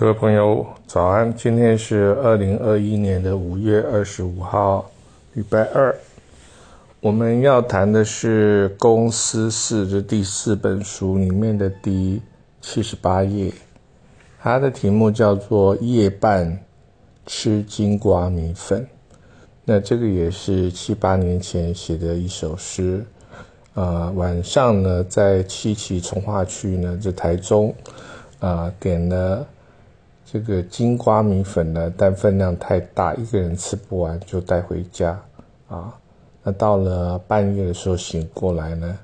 各位朋友，早安！今天是二零二一年的五月二十五号，礼拜二。我们要谈的是《公司四》的第四本书里面的第七十八页，它的题目叫做《夜半吃金瓜米粉》。那这个也是七八年前写的一首诗。啊，晚上呢，在七期从化区呢，在台中，啊，点了。这个金瓜米粉呢，但分量太大，一个人吃不完就带回家啊。那到了半夜的时候醒过来呢，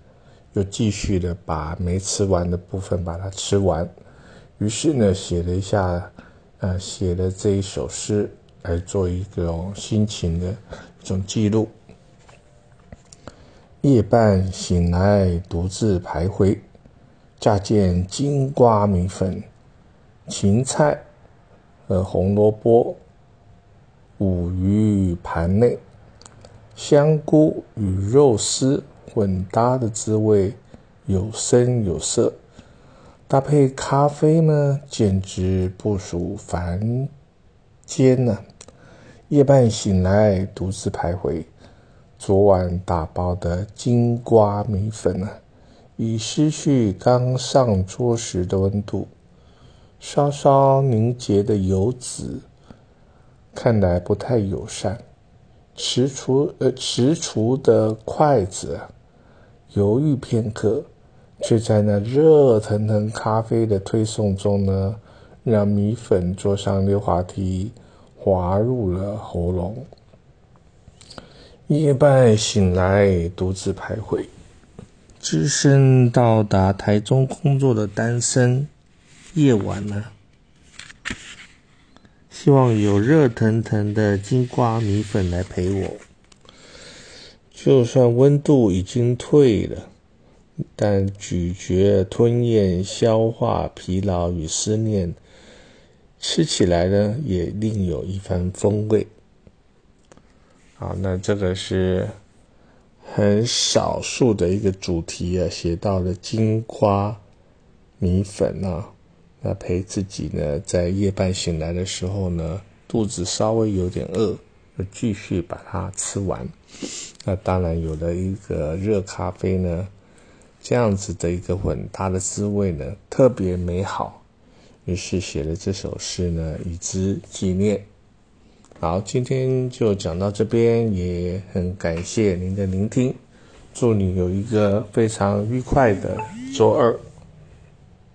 又继续的把没吃完的部分把它吃完。于是呢，写了一下，呃，写了这一首诗来做一个心情的一种记录。夜半醒来，独自徘徊，乍见金瓜米粉，芹菜。呃，红萝卜、五鱼盘内，香菇与肉丝混搭的滋味有声有色，搭配咖啡呢，简直不属凡间呢。夜半醒来，独自徘徊，昨晚打包的金瓜米粉呢，已失去刚上桌时的温度。稍稍凝结的油脂，看来不太友善。持厨呃，持厨的筷子犹豫片刻，却在那热腾腾咖啡的推送中呢，让米粉坐上溜滑梯，滑入了喉咙。夜半醒来，独自徘徊。只身到达台中工作的单身。夜晚呢，希望有热腾腾的金瓜米粉来陪我。就算温度已经退了，但咀嚼、吞咽、消化疲劳与思念，吃起来呢也另有一番风味。好，那这个是很少数的一个主题啊，写到了金瓜米粉啊。那陪自己呢，在夜半醒来的时候呢，肚子稍微有点饿，就继续把它吃完。那当然有了一个热咖啡呢，这样子的一个混搭的滋味呢，特别美好。于是写了这首诗呢，以之纪念。好，今天就讲到这边，也很感谢您的聆听，祝你有一个非常愉快的周二。